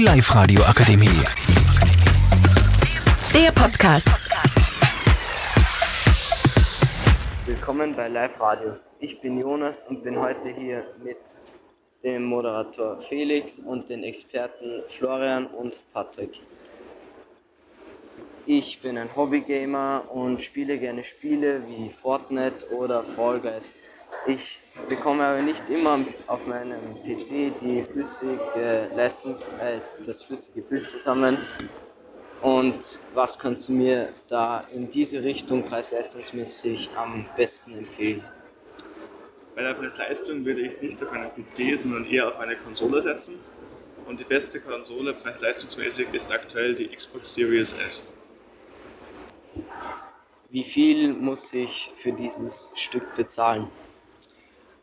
Die Live-Radio Akademie. Der Podcast. Willkommen bei Live Radio. Ich bin Jonas und bin heute hier mit dem Moderator Felix und den Experten Florian und Patrick. Ich bin ein Hobbygamer und spiele gerne Spiele wie Fortnite oder Fall Guys. Ich bekomme aber nicht immer auf meinem PC die flüssige Leistung, äh, das flüssige Bild zusammen. Und was kannst du mir da in diese Richtung preis-leistungsmäßig am besten empfehlen? Bei der Preis-Leistung würde ich nicht auf einen PC, sondern eher auf eine Konsole setzen. Und die beste Konsole preis-leistungsmäßig ist aktuell die Xbox Series S. Wie viel muss ich für dieses Stück bezahlen?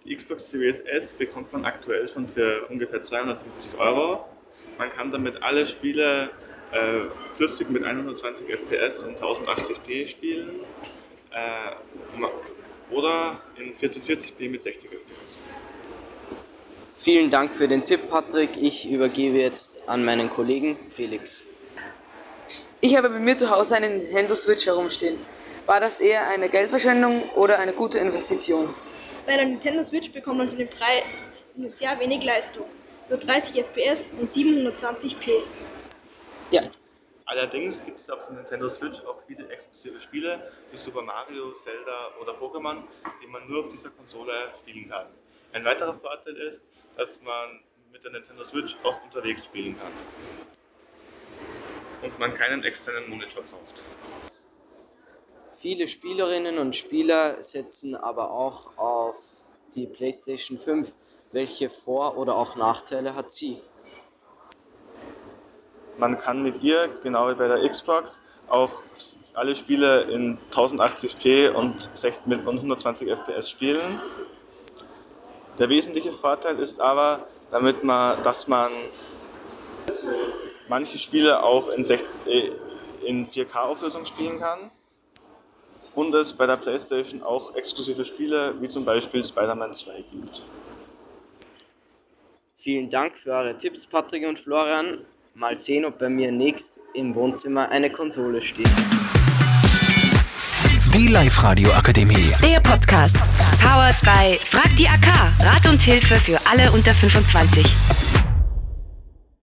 Die Xbox Series S bekommt man aktuell schon für ungefähr 250 Euro. Man kann damit alle Spiele äh, flüssig mit 120 FPS in 1080p spielen äh, oder in 1440p mit 60 FPS. Vielen Dank für den Tipp, Patrick. Ich übergebe jetzt an meinen Kollegen Felix. Ich habe bei mir zu Hause einen Nintendo Switch herumstehen. War das eher eine Geldverschwendung oder eine gute Investition? Bei der Nintendo Switch bekommt man für den Preis nur sehr wenig Leistung. Nur 30 FPS und 720p. Ja. Allerdings gibt es auf der Nintendo Switch auch viele exklusive Spiele wie Super Mario, Zelda oder Pokémon, die man nur auf dieser Konsole spielen kann. Ein weiterer Vorteil ist, dass man mit der Nintendo Switch auch unterwegs spielen kann und man keinen externen Monitor braucht. Viele Spielerinnen und Spieler setzen aber auch auf die PlayStation 5. Welche Vor- oder auch Nachteile hat sie? Man kann mit ihr, genau wie bei der Xbox, auch alle Spiele in 1080p und mit 120 FPS spielen. Der wesentliche Vorteil ist aber, damit man, dass man manche Spiele auch in, äh, in 4K-Auflösung spielen kann und es bei der PlayStation auch exklusive Spiele wie zum Beispiel Spider-Man 2 gibt. Vielen Dank für eure Tipps, Patrick und Florian. Mal sehen, ob bei mir nächst im Wohnzimmer eine Konsole steht. Die Live-Radio Akademie. Der Podcast. Powered by Frag die AK. Rat und Hilfe für alle unter 25.